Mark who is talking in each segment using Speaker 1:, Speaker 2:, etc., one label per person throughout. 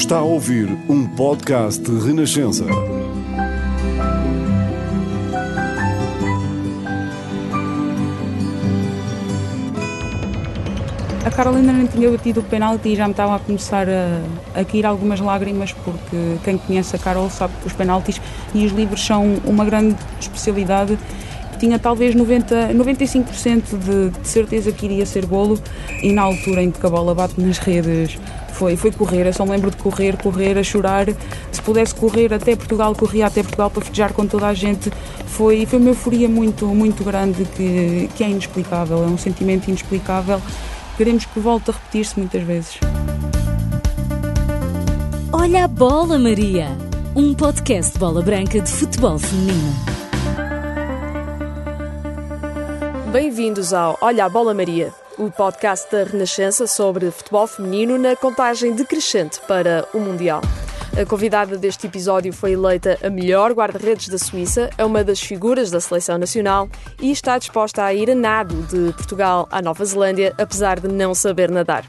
Speaker 1: Está a ouvir um podcast Renascença.
Speaker 2: A Carolina não tinha batido o penalti e já me estava a começar a, a cair algumas lágrimas, porque quem conhece a Carol sabe que os penaltis e os livros são uma grande especialidade. Tinha talvez 90, 95% de, de certeza que iria ser golo e na altura em que a bola bate nas redes foi, foi correr, eu só me lembro de correr, correr, a chorar. Se pudesse correr até Portugal, corria até Portugal para festejar com toda a gente. Foi, foi uma euforia muito, muito grande que, que é inexplicável, é um sentimento inexplicável. Queremos que volte a repetir-se muitas vezes.
Speaker 3: Olha a bola, Maria! Um podcast de bola branca de futebol feminino.
Speaker 4: Bem-vindos ao Olha a Bola Maria, o podcast da Renascença sobre futebol feminino na contagem decrescente para o Mundial. A convidada deste episódio foi eleita a melhor guarda-redes da Suíça, é uma das figuras da seleção nacional e está disposta a ir a nado de Portugal à Nova Zelândia, apesar de não saber nadar.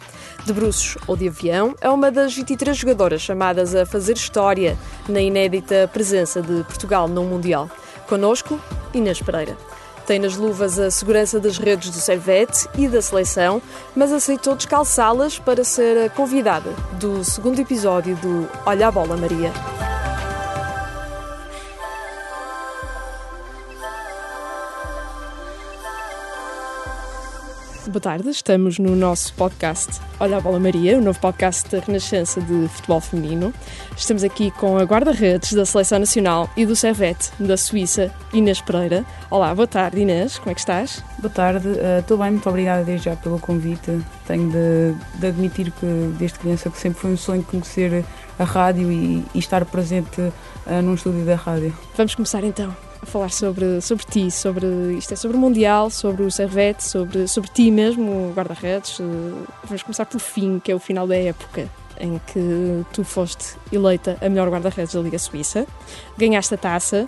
Speaker 4: De bruços ou de avião, é uma das 23 jogadoras chamadas a fazer história na inédita presença de Portugal no Mundial. Conosco, Inês Pereira. Tem nas luvas a segurança das redes do Servete e da seleção, mas aceitou descalçá-las para ser a convidada do segundo episódio do Olha a Bola Maria. Boa tarde, estamos no nosso podcast Olha a Bola Maria, o novo podcast da Renascença de Futebol Feminino. Estamos aqui com a guarda-redes da Seleção Nacional e do Servete da Suíça, Inês Pereira. Olá, boa tarde Inês, como é que estás?
Speaker 2: Boa tarde, estou uh, bem, muito obrigada desde já pelo convite. Tenho de, de, admitir que desde criança que sempre foi um sonho conhecer a rádio e, e estar presente uh, num estúdio da rádio.
Speaker 4: Vamos começar então falar sobre, sobre ti, sobre isto é sobre o Mundial, sobre o Servete, sobre, sobre ti mesmo, guarda-redes. Vamos começar pelo fim, que é o final da época em que tu foste eleita a melhor guarda-redes da Liga Suíça. Ganhaste a taça.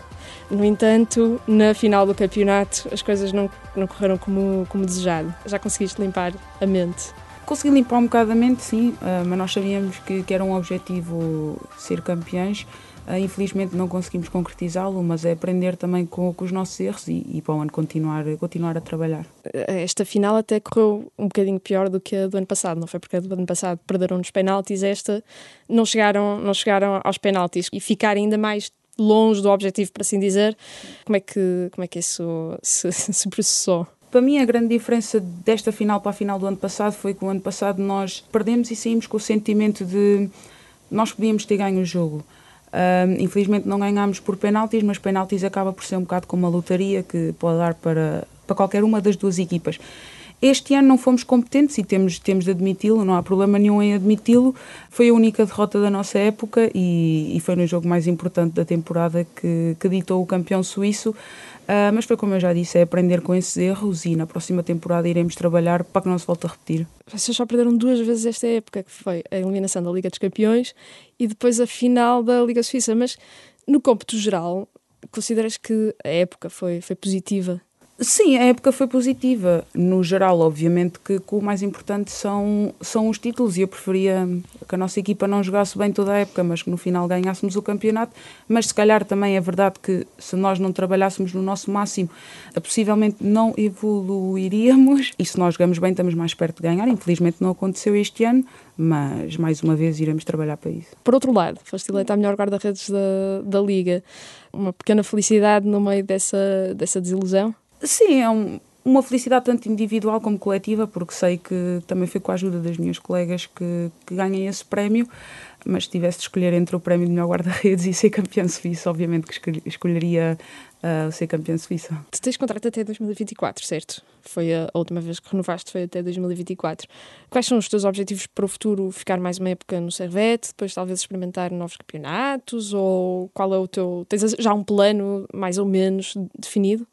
Speaker 4: No entanto, na final do campeonato as coisas não, não correram como, como desejado. Já conseguiste limpar a mente?
Speaker 2: Consegui limpar um bocado a mente, sim, mas nós sabíamos que, que era um objetivo ser campeões infelizmente não conseguimos concretizá-lo, mas é aprender também com, com os nossos erros e, e para o ano continuar, continuar a trabalhar.
Speaker 4: Esta final até correu um bocadinho pior do que a do ano passado, não foi? Porque a do ano passado perderam nos penaltis, esta não chegaram, não chegaram aos penaltis e ficar ainda mais longe do objetivo, para assim dizer. Como é que, como é que isso se, se processou?
Speaker 2: Para mim, a grande diferença desta final para a final do ano passado foi que o ano passado nós perdemos e saímos com o sentimento de nós podíamos ter ganho o jogo. Uh, infelizmente não ganhámos por penaltis, mas penaltis acaba por ser um bocado como uma lotaria que pode dar para, para qualquer uma das duas equipas. Este ano não fomos competentes e temos, temos de admiti-lo, não há problema nenhum em admiti-lo. Foi a única derrota da nossa época e, e foi no jogo mais importante da temporada que, que ditou o campeão suíço. Uh, mas foi como eu já disse, é aprender com esses erros e na próxima temporada iremos trabalhar para que não se volte a repetir.
Speaker 4: Vocês só perderam duas vezes esta época, que foi a eliminação da Liga dos Campeões e depois a final da Liga Suíça. Mas no cômputo geral, consideras que a época foi, foi positiva
Speaker 2: Sim, a época foi positiva. No geral, obviamente que, que, o mais importante são, são os títulos e eu preferia que a nossa equipa não jogasse bem toda a época, mas que no final ganhássemos o campeonato. Mas se calhar também é verdade que se nós não trabalhássemos no nosso máximo, possivelmente não evoluiríamos. E se nós jogamos bem, estamos mais perto de ganhar. Infelizmente não aconteceu este ano, mas mais uma vez iremos trabalhar para isso.
Speaker 4: Por outro lado, foste eleita a melhor guarda-redes da, da Liga. Uma pequena felicidade no meio dessa, dessa desilusão?
Speaker 2: Sim, é um, uma felicidade tanto individual como coletiva, porque sei que também foi com a ajuda das minhas colegas que, que ganhei esse prémio, mas se tivesse de escolher entre o prémio de melhor guarda-redes e ser campeão suíço, obviamente que escolheria uh, ser campeão suíço.
Speaker 4: Tu tens contrato até 2024, certo? Foi a última vez que renovaste, foi até 2024. Quais são os teus objetivos para o futuro? Ficar mais uma época no Servete, depois talvez experimentar novos campeonatos? Ou qual é o teu... Tens já um plano mais ou menos definido?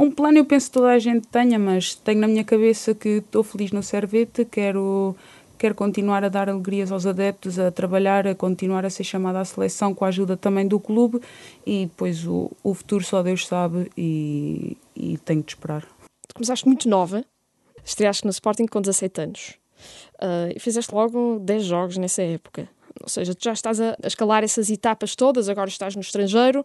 Speaker 2: Um plano eu penso que toda a gente tenha, mas tenho na minha cabeça que estou feliz no Servete, quero, quero continuar a dar alegrias aos adeptos, a trabalhar, a continuar a ser chamada à seleção com a ajuda também do clube e depois o, o futuro só Deus sabe e, e tenho de esperar.
Speaker 4: Começaste muito nova, estreaste no Sporting com 17 anos uh, e fizeste logo 10 jogos nessa época. Ou seja, tu já estás a, escalar essas etapas todas, agora estás no estrangeiro,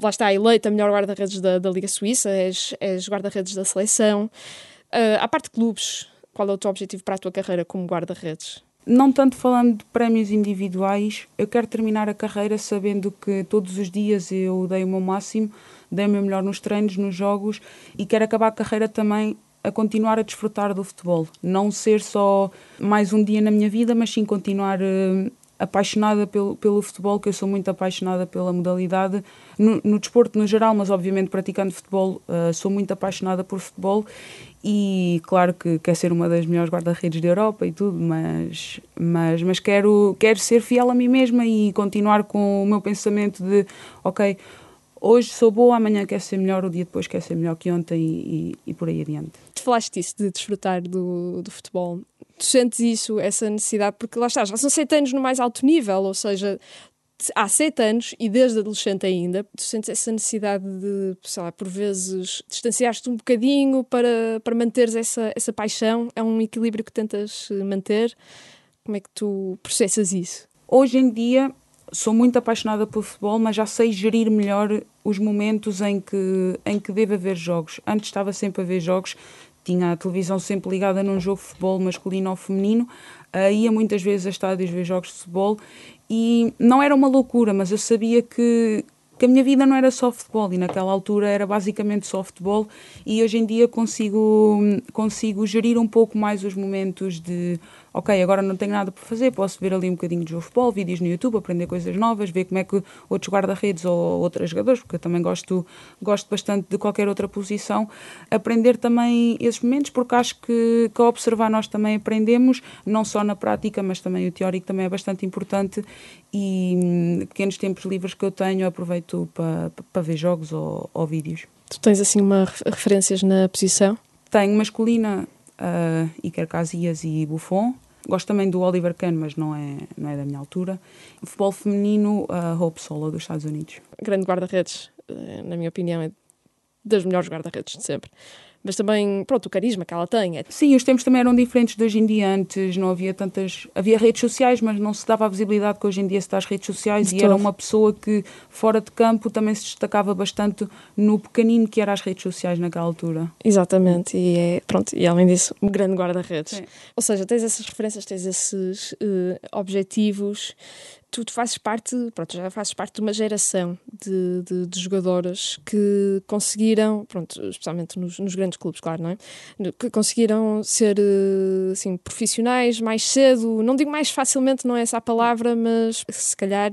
Speaker 4: lá está eleita a melhor guarda-redes da, da, Liga Suíça, és, és guarda-redes da seleção. Uh, à parte de clubes, qual é o teu objetivo para a tua carreira como guarda-redes?
Speaker 2: Não tanto falando de prémios individuais, eu quero terminar a carreira sabendo que todos os dias eu dei o meu máximo, dei o meu melhor nos treinos, nos jogos e quero acabar a carreira também a continuar a desfrutar do futebol. Não ser só mais um dia na minha vida, mas sim continuar uh, apaixonada pelo, pelo futebol, que eu sou muito apaixonada pela modalidade, no, no desporto no geral, mas obviamente praticando futebol, uh, sou muito apaixonada por futebol e claro que quer ser uma das melhores guarda-redes da Europa e tudo, mas, mas, mas quero, quero ser fiel a mim mesma e continuar com o meu pensamento de, ok, hoje sou boa, amanhã quero ser melhor, o dia depois quero ser melhor que ontem e, e, e por aí adiante.
Speaker 4: Falaste disso, de desfrutar do, do futebol. Tu sentes isso, essa necessidade, porque lá está, já são sete anos no mais alto nível, ou seja, há sete anos e desde adolescente ainda, tu sentes essa necessidade de, sei lá, por vezes distanciar-te um bocadinho para, para manteres essa, essa paixão? É um equilíbrio que tentas eh, manter? Como é que tu processas isso?
Speaker 2: Hoje em dia sou muito apaixonada por futebol, mas já sei gerir melhor os momentos em que, em que devo haver jogos. Antes estava sempre a ver jogos, tinha a televisão sempre ligada num jogo de futebol masculino ou feminino, uh, ia muitas vezes a estádios ver jogos de futebol e não era uma loucura, mas eu sabia que, que a minha vida não era só futebol e naquela altura era basicamente só futebol e hoje em dia consigo, consigo gerir um pouco mais os momentos de ok, agora não tenho nada para fazer, posso ver ali um bocadinho de jogo de futebol, vídeos no YouTube, aprender coisas novas, ver como é que outros guarda-redes ou outros jogadores, porque eu também gosto, gosto bastante de qualquer outra posição, aprender também esses momentos, porque acho que, que ao observar nós também aprendemos, não só na prática, mas também o teórico também é bastante importante e hum, pequenos tempos livres que eu tenho aproveito para, para ver jogos ou, ou vídeos.
Speaker 4: Tu tens assim uma referências na posição?
Speaker 2: Tenho masculina uh, Iker Casillas e Buffon, Gosto também do Oliver Kahn, mas não é, não é da minha altura. Futebol feminino, a Hope Solo dos Estados Unidos.
Speaker 4: Grande guarda-redes, eh, na minha opinião, é das melhores guarda-redes de sempre mas também, pronto, o carisma que ela tem. É
Speaker 2: Sim, os tempos também eram diferentes de hoje em dia. Antes não havia tantas. Havia redes sociais, mas não se dava a visibilidade que hoje em dia se dá às redes sociais. De e todo. era uma pessoa que, fora de campo, também se destacava bastante no pequenino que era as redes sociais naquela altura.
Speaker 4: Exatamente, e é, pronto, e além disso, um grande guarda-redes. Ou seja, tens essas referências, tens esses uh, objetivos tu, fazes parte, pronto, já fazes parte de uma geração de, de, de jogadoras que conseguiram, pronto, especialmente nos, nos, grandes clubes, claro, não é? Que conseguiram ser eh, assim, profissionais mais cedo, não digo mais facilmente, não é essa a palavra, mas se calhar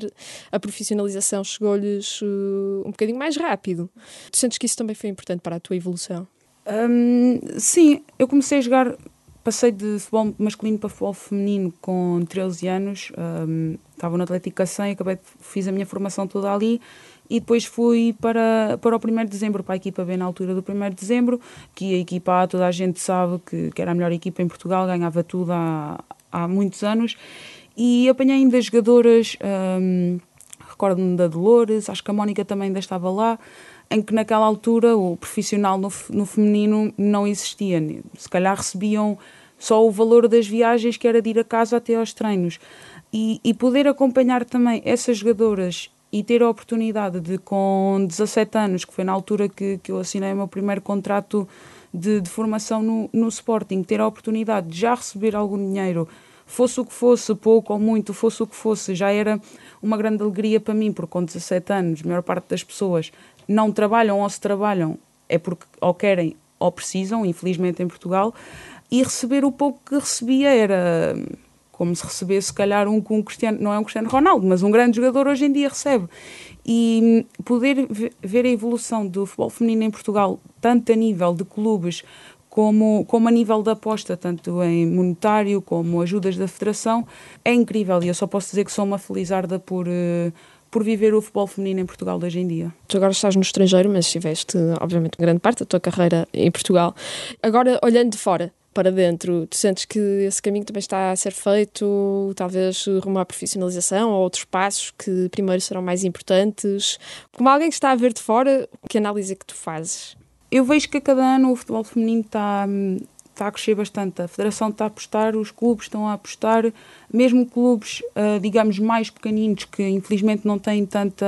Speaker 4: a profissionalização chegou-lhes uh, um bocadinho mais rápido. Tu sentes que isso também foi importante para a tua evolução?
Speaker 2: Hum, sim, eu comecei a jogar passei de futebol masculino para futebol feminino com 13 anos. Um, estava no Atlético Cacém, acabei, fiz a minha formação toda ali e depois fui para, para o 1 de dezembro, para a equipa B na altura do 1 de dezembro, que a equipa A toda a gente sabe que, que era a melhor equipa em Portugal, ganhava tudo há, há muitos anos. E apanhei ainda jogadoras, um, recordo-me da Dolores, acho que a Mónica também ainda estava lá em que naquela altura o profissional no, no feminino não existia. Se calhar recebiam só o valor das viagens que era de ir a casa até aos treinos. E, e poder acompanhar também essas jogadoras e ter a oportunidade de, com 17 anos, que foi na altura que, que eu assinei o meu primeiro contrato de, de formação no, no Sporting, ter a oportunidade de já receber algum dinheiro, fosse o que fosse, pouco ou muito, fosse o que fosse, já era uma grande alegria para mim, porque com 17 anos, a maior parte das pessoas não trabalham ou se trabalham é porque ou querem ou precisam, infelizmente em Portugal, e receber o pouco que recebia era como se recebesse, se calhar, um, um Cristiano, não é um Cristiano Ronaldo, mas um grande jogador hoje em dia recebe. E poder ver a evolução do futebol feminino em Portugal, tanto a nível de clubes como, como a nível da aposta, tanto em monetário como ajudas da federação, é incrível. E eu só posso dizer que sou uma felizarda por. Por viver o futebol feminino em Portugal de hoje em dia.
Speaker 4: Tu agora estás no estrangeiro, mas estiveste, obviamente, grande parte da tua carreira em Portugal. Agora, olhando de fora, para dentro, tu sentes que esse caminho também está a ser feito, talvez rumo à profissionalização ou outros passos que primeiro serão mais importantes? Como alguém que está a ver de fora, que análise é que tu fazes?
Speaker 2: Eu vejo que a cada ano o futebol feminino está, está a crescer bastante. A Federação está a apostar, os clubes estão a apostar, mesmo clubes, uh, digamos, mais pequeninos, que infelizmente não têm, tanta,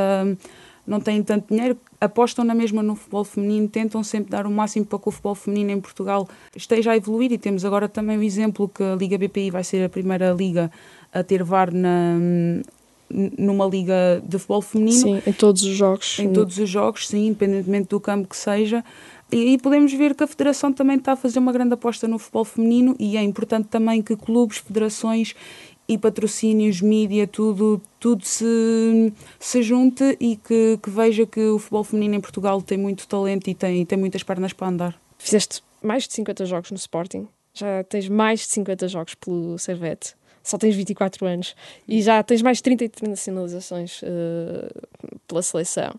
Speaker 2: não têm tanto dinheiro, apostam na mesma no futebol feminino, tentam sempre dar o máximo para que o futebol feminino em Portugal esteja a evoluir e temos agora também o exemplo que a Liga BPI vai ser a primeira liga a ter VAR na, numa liga de futebol feminino.
Speaker 4: Sim, em todos os jogos.
Speaker 2: Em todos os jogos, sim, independentemente do campo que seja. E, e, podemos ver que a Federação também está a fazer uma grande aposta no futebol feminino e é importante também que clubes, federações e patrocínios, mídia, tudo, tudo se, se junte e que, que veja que o futebol feminino em Portugal tem muito talento e tem, tem muitas pernas para andar.
Speaker 4: Fizeste mais de 50 jogos no Sporting, já tens mais de 50 jogos pelo Servete só tens 24 anos e já tens mais de 30 internacionalizações uh, pela seleção.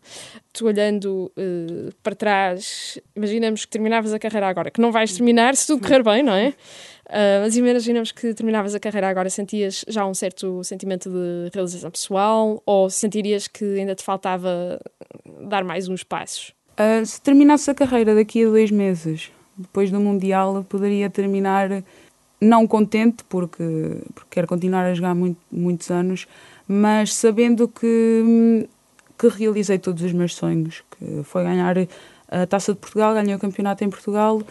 Speaker 4: Tu olhando uh, para trás, imaginamos que terminavas a carreira agora, que não vais terminar se tudo correr bem, não é? Uh, mas imaginamos que terminavas a carreira agora, sentias já um certo sentimento de realização pessoal ou sentirias que ainda te faltava dar mais uns passos?
Speaker 2: Uh, se terminasse a carreira daqui a dois meses, depois do Mundial, poderia terminar não contente, porque, porque quero continuar a jogar muito, muitos anos, mas sabendo que, que realizei todos os meus sonhos, que foi ganhar a Taça de Portugal, ganhei o campeonato em Portugal,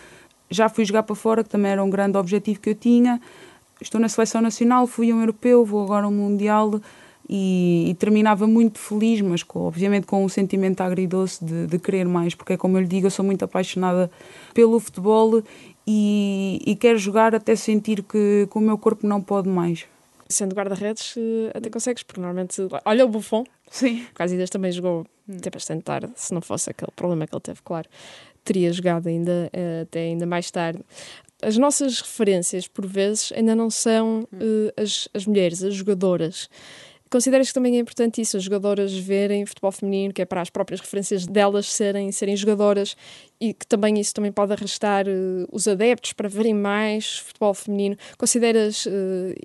Speaker 2: já fui jogar para fora, que também era um grande objetivo que eu tinha, estou na seleção nacional, fui um europeu, vou agora ao Mundial e, e, terminava muito feliz, mas com, obviamente com um sentimento agridoce de, de querer mais, porque é como eu lhe digo, eu sou muito apaixonada pelo futebol e, e quero jogar até sentir que, que o meu corpo não pode mais.
Speaker 4: Sendo guarda-redes, eh, até consegues, porque normalmente. Olha o Buffon.
Speaker 2: Sim.
Speaker 4: O Casillas também jogou até bastante tarde, se não fosse aquele problema que ele teve, claro. Teria jogado ainda, eh, até ainda mais tarde. As nossas referências, por vezes, ainda não são uh, as, as mulheres, as jogadoras. Consideras que também é importante isso, as jogadoras verem futebol feminino, que é para as próprias referências delas serem, serem jogadoras e que também isso também pode arrastar uh, os adeptos para verem mais futebol feminino. Consideras uh,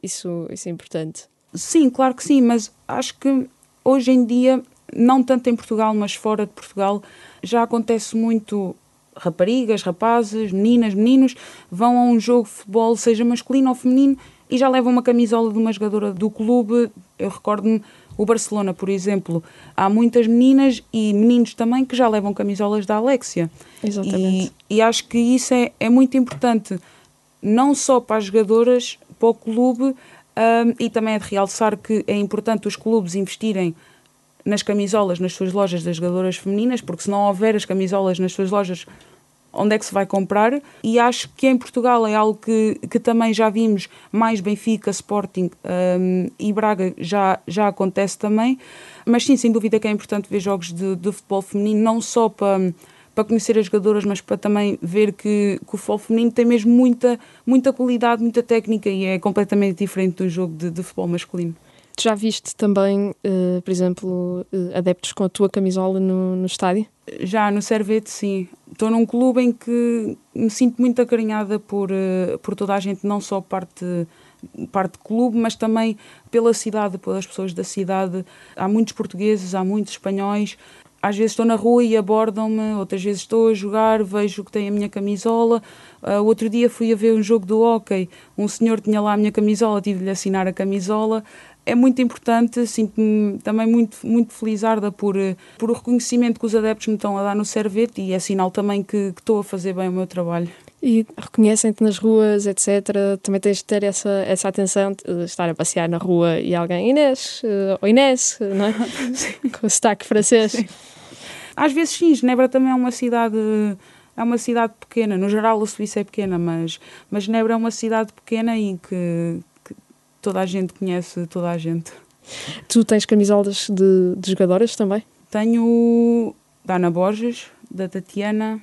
Speaker 4: isso, isso importante?
Speaker 2: Sim, claro que sim, mas acho que hoje em dia, não tanto em Portugal, mas fora de Portugal, já acontece muito raparigas, rapazes, meninas, meninos vão a um jogo de futebol, seja masculino ou feminino, e já levam uma camisola de uma jogadora do clube. Eu recordo-me o Barcelona, por exemplo. Há muitas meninas e meninos também que já levam camisolas da Alexia.
Speaker 4: Exatamente.
Speaker 2: E, e acho que isso é, é muito importante, não só para as jogadoras, para o clube, um, e também é de realçar que é importante os clubes investirem nas camisolas nas suas lojas das jogadoras femininas, porque se não houver as camisolas nas suas lojas, onde é que se vai comprar e acho que em Portugal é algo que, que também já vimos mais Benfica, Sporting um, e Braga já, já acontece também, mas sim, sem dúvida que é importante ver jogos de, de futebol feminino, não só para, para conhecer as jogadoras, mas para também ver que, que, o futebol feminino tem mesmo muita, muita qualidade, muita técnica e é completamente diferente do jogo de, de futebol masculino.
Speaker 4: Já viste também, uh, por exemplo, uh, adeptos com a tua camisola no, no estádio?
Speaker 2: Já, no Servete, sim. Estou num clube em que me sinto muito acarinhada por, uh, por toda a gente, não só parte parte clube, mas também pela cidade, pelas pessoas da cidade. Há muitos portugueses, há muitos espanhóis. Às vezes estou na rua e abordam-me, outras vezes estou a jogar, vejo que tem a minha camisola. Uh, outro dia fui a ver um jogo do hockey, um senhor tinha lá a minha camisola, tive de lhe assinar a camisola é muito importante, sinto-me também muito, muito felizarda por, eh, por o reconhecimento que os adeptos me estão a dar no Servete e é sinal também que, que estou a fazer bem o meu trabalho.
Speaker 4: E reconhecem-te nas ruas, etc. Também tens de ter essa, essa atenção de estar a passear na rua e alguém, Inês, uh, ou Inês, não é? Com o sotaque francês. Sim.
Speaker 2: Às vezes sim, Genebra também é uma cidade é uma cidade pequena, no geral a Suíça é pequena, mas, mas Genebra é uma cidade pequena e que, toda a gente conhece toda a gente.
Speaker 4: Tu tens camisolas de, de jogadoras também?
Speaker 2: Tenho da Ana Borges, da Tatiana,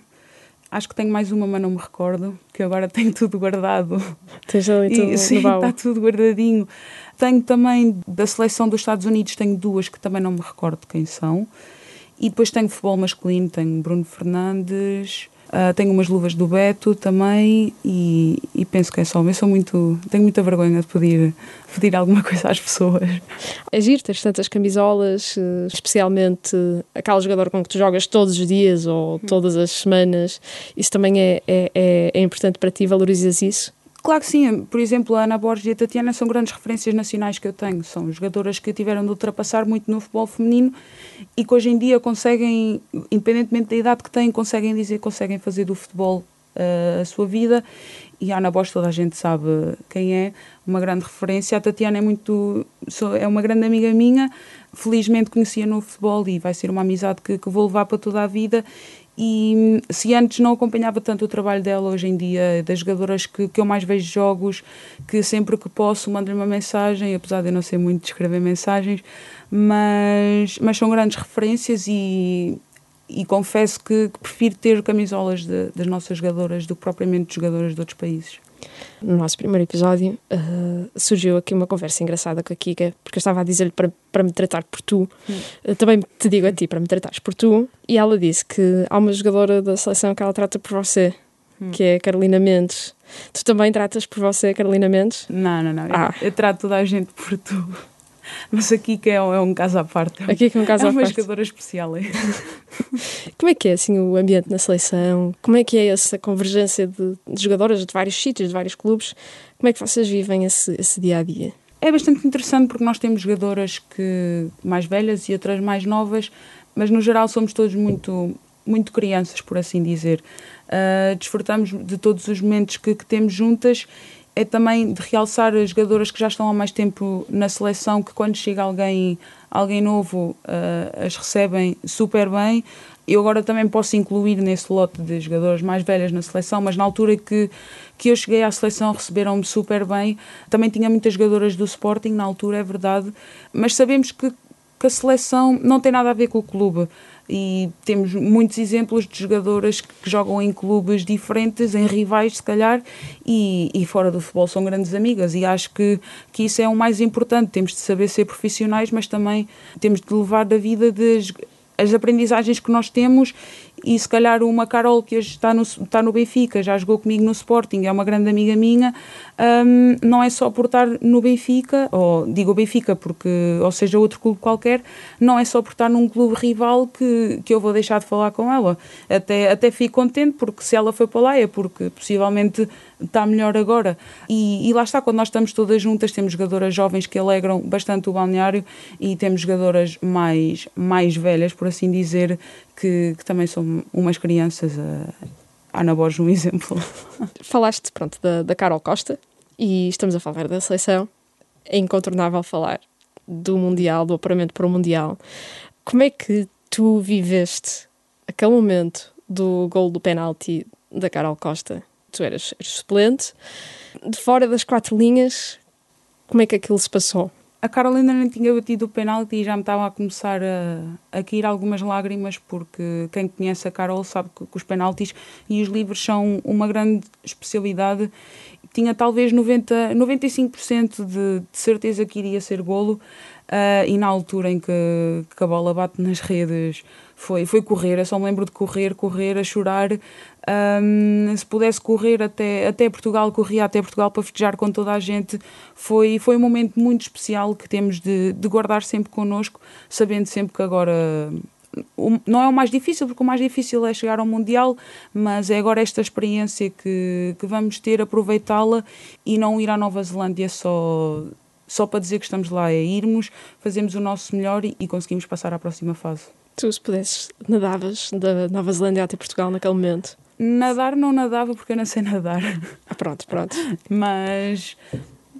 Speaker 2: acho que tenho mais uma, mas não me recordo, que agora tenho tudo guardado.
Speaker 4: Tens ali tudo e,
Speaker 2: Sim, está tudo guardadinho. Tenho também da seleção dos Estados Unidos, tenho duas que também não me recordo quem são. E depois tenho futebol masculino, tenho Bruno Fernandes, Uh, tenho umas luvas do Beto também e, e, penso que é só. Eu sou muito. tenho muita vergonha de pedir, pedir alguma coisa às pessoas.
Speaker 4: É giro, tens tantas camisolas, eh, especialmente aquele jogador com que tu jogas todos os dias ou todas as semanas. Isso também é, é, é, é importante para ti, valorizas isso?
Speaker 2: Claro que sim. Por exemplo, a Ana Borges e a Tatiana são grandes referências nacionais que eu tenho. São jogadoras que tiveram de ultrapassar muito no futebol feminino e que hoje em dia conseguem, independentemente da idade que têm, conseguem dizer conseguem fazer do futebol uh, a sua vida. E a Ana Borges toda a gente sabe quem é, uma grande referência. A Tatiana é muito é uma grande amiga minha. Felizmente conhecia no futebol e vai ser uma amizade que, que vou levar para toda a vida e se antes não acompanhava tanto o trabalho dela, hoje em dia, das jogadoras que, que eu mais vejo jogos, que sempre que posso mando-lhe uma mensagem, apesar de eu não ser muito de escrever mensagens, mas, mas são grandes referências e, e confesso que, que prefiro ter camisolas de, das nossas jogadoras do que propriamente jogadoras de outros países.
Speaker 4: No nosso primeiro episódio uh, surgiu aqui uma conversa engraçada com a Kika, porque eu estava a dizer-lhe para, para me tratar por tu. Uh, também te digo a ti para me tratares por tu. E ela disse que há uma jogadora da seleção que ela trata por você, hum. que é Carolina Mendes. Tu também tratas por você, Carolina Mendes?
Speaker 2: Não, não, não. Ah. Eu, eu trato toda a gente por tu. Mas aqui que é, um, é um caso à parte.
Speaker 4: Aqui que é um caso
Speaker 2: é
Speaker 4: à parte.
Speaker 2: É uma jogadora especial. É.
Speaker 4: Como é que é assim o ambiente na seleção? Como é que é essa convergência de, de jogadoras de vários sítios, de vários clubes? Como é que vocês vivem esse, esse dia a dia?
Speaker 2: É bastante interessante porque nós temos jogadoras que mais velhas e outras mais novas, mas no geral somos todos muito muito crianças, por assim dizer. Uh, desfrutamos de todos os momentos que, que temos juntas é também de realçar as jogadoras que já estão há mais tempo na seleção, que quando chega alguém, alguém novo, uh, as recebem super bem. Eu agora também posso incluir nesse lote de jogadoras mais velhas na seleção, mas na altura que, que eu cheguei à seleção receberam-me super bem. Também tinha muitas jogadoras do Sporting na altura, é verdade, mas sabemos que, que a seleção não tem nada a ver com o clube e temos muitos exemplos de jogadoras que jogam em clubes diferentes, em rivais se calhar, e, e fora do futebol são grandes amigas. E acho que, que isso é o mais importante, temos de saber ser profissionais, mas também temos de levar da vida de, as aprendizagens que nós temos e se calhar uma Carol que hoje está no, está no Benfica, já jogou comigo no Sporting, é uma grande amiga minha, um, não é só por estar no Benfica, ou digo Benfica porque, ou seja, outro clube qualquer, não é só por estar num clube rival que, que eu vou deixar de falar com ela. Até, até fico contente porque se ela foi para lá é porque possivelmente está melhor agora. E, e, lá está, quando nós estamos todas juntas, temos jogadoras jovens que alegram bastante o balneário e temos jogadoras mais, mais velhas, por assim dizer, que, que também são umas crianças. A Ana Borges, um exemplo.
Speaker 4: Falaste, pronto, da, da Carol Costa e estamos a falar da seleção. É incontornável falar do Mundial, do apuramento para o Mundial. Como é que tu viveste aquele momento do gol do penalti da Carol Costa? Tu eras, eras suplente. De fora das quatro linhas, como é que aquilo se passou?
Speaker 2: A Carolina nem tinha batido o penalti e já me estava a começar a, a cair algumas lágrimas, porque quem conhece a Carol sabe que, que os penaltis e os livros são uma grande especialidade. Tinha talvez 90, 95% de, de certeza que iria ser golo, uh, e na altura em que, que a bola bate nas redes foi, foi correr. Eu só me lembro de correr, correr, a chorar. Um, se pudesse correr até, até Portugal, corria até Portugal para festejar com toda a gente. Foi, foi um momento muito especial que temos de, de guardar sempre connosco, sabendo sempre que agora não é o mais difícil, porque o mais difícil é chegar ao Mundial, mas é agora esta experiência que, que vamos ter, aproveitá-la e não ir à Nova Zelândia só, só para dizer que estamos lá, é irmos, fazemos o nosso melhor e, e conseguimos passar à próxima fase.
Speaker 4: Tu, se pudesses, nadavas da Nova Zelândia até Portugal naquele momento?
Speaker 2: Nadar não nadava porque eu não sei nadar.
Speaker 4: Ah, pronto, pronto.
Speaker 2: Mas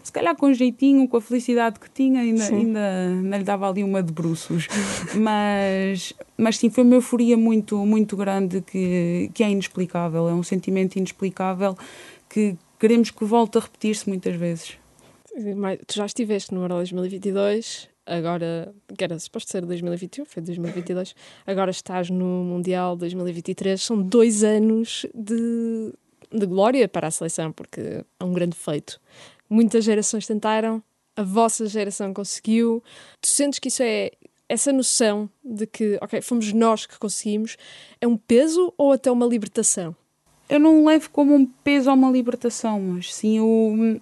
Speaker 2: se calhar com jeitinho, com a felicidade que tinha, ainda, ainda, ainda lhe dava ali uma de bruços. mas, mas sim, foi uma euforia muito, muito grande que, que é inexplicável. É um sentimento inexplicável que queremos que volte a repetir-se muitas vezes.
Speaker 4: Tu já estiveste no Euro 2022 agora, que era suposto ser 2021, foi 2022, agora estás no Mundial 2023, são dois anos de, de glória para a seleção, porque é um grande feito. Muitas gerações tentaram, a vossa geração conseguiu. Tu sentes que isso é essa noção de que, ok, fomos nós que conseguimos, é um peso ou até uma libertação?
Speaker 2: eu não levo como um peso ou uma libertação, mas sim o,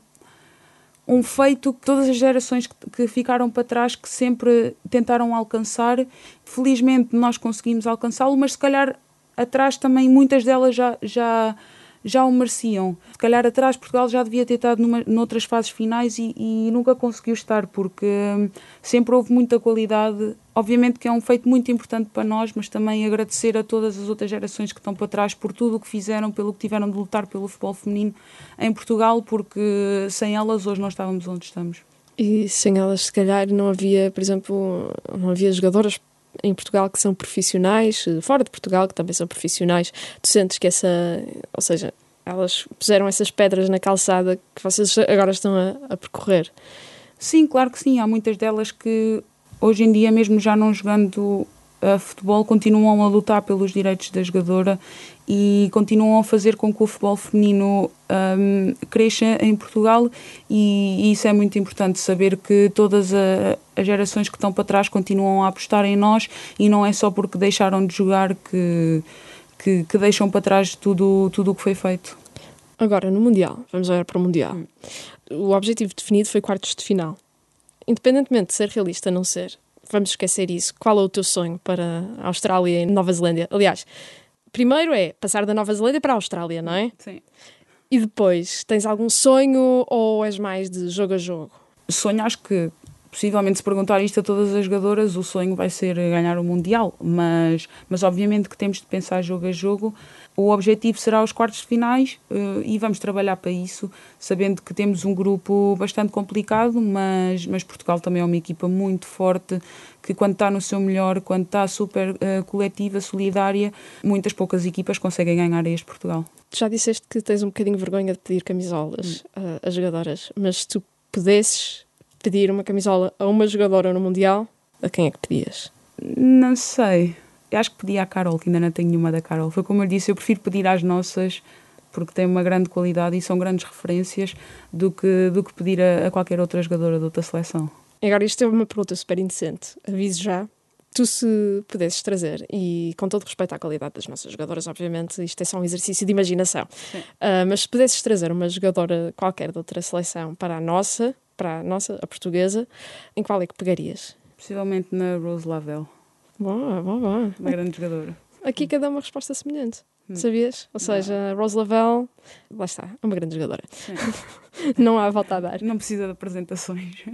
Speaker 2: um feito que todas as gerações que, ficaram para trás que sempre tentaram alcançar. Felizmente nós conseguimos alcançá-lo, mas se calhar atrás também muitas delas já, já, já o mereciam. Se calhar atrás Portugal já devia ter estado numa, noutras fases finais e, e nunca conseguiu estar, porque hum, sempre houve muita qualidade Obviamente que é um feito muito importante para nós, mas também agradecer a todas as outras gerações que estão para trás por tudo o que fizeram, pelo que tiveram de lutar pelo futebol feminino em Portugal, porque sem elas hoje não estávamos onde estamos.
Speaker 4: E sem elas, se calhar, não havia, por exemplo, não havia jogadoras em Portugal que são profissionais, fora de Portugal que também são profissionais. Tu sentes que essa, ou seja, elas puseram essas pedras na calçada que vocês agora estão a, a percorrer?
Speaker 2: Sim, claro que sim. Há muitas delas que hoje em dia, mesmo já não jogando a futebol, continuam a lutar pelos direitos da jogadora e continuam a fazer com que o futebol feminino um, cresça em Portugal e, e, isso é muito importante saber que todas a, as gerações que estão para trás continuam a apostar em nós e não é só porque deixaram de jogar que, que, que deixam para trás tudo tudo o que foi feito.
Speaker 4: Agora, no Mundial, vamos olhar para o Mundial. Hum. O objetivo definido foi quartos de final independentemente de ser realista ou não ser, vamos esquecer isso. Qual é o teu sonho para a Austrália e Nova Zelândia? Aliás, primeiro é passar da Nova Zelândia para a Austrália, não é?
Speaker 2: Sim.
Speaker 4: E depois, tens algum sonho ou és mais de jogo a jogo?
Speaker 2: Sonho, acho que possivelmente se perguntar isto a todas as jogadoras, o sonho vai ser ganhar o Mundial, mas, mas obviamente que temos de pensar jogo a jogo o objetivo será os quartos de finais uh, e vamos trabalhar para isso, sabendo que temos um grupo bastante complicado, mas, mas Portugal também é uma equipa muito forte, que quando está no seu melhor, quando está super uh, coletiva, solidária, muitas poucas equipas conseguem ganhar este Portugal.
Speaker 4: Já disseste que tens um bocadinho vergonha de pedir camisolas hum. às jogadoras, mas se tu pudesses pedir uma camisola a uma jogadora no Mundial, a quem é que pedias?
Speaker 2: Não sei acho que pedi à Carol, que ainda não tenho nenhuma da Carol. Foi como eu disse, eu prefiro pedir às nossas porque têm uma grande qualidade e são grandes referências do que, do que pedir a, a qualquer outra jogadora de outra seleção.
Speaker 4: Agora, isto é uma pergunta super indecente. Aviso já. Tu, se pudesses trazer, e com todo respeito à qualidade das nossas jogadoras, obviamente, isto é só um exercício de imaginação, uh, mas se pudesses trazer uma jogadora qualquer de outra seleção para a nossa, para a nossa, a portuguesa, em qual é que pegarias?
Speaker 2: Possivelmente na Rose Lavelle.
Speaker 4: Boa, boa, boa.
Speaker 2: Uma grande jogadora.
Speaker 4: Aqui cada uma resposta semelhante. Hum. Sabias? Ou seja, Não. Rose Lavelle, lá está, é uma grande jogadora. Não há volta a dar.
Speaker 2: Não precisa de apresentações.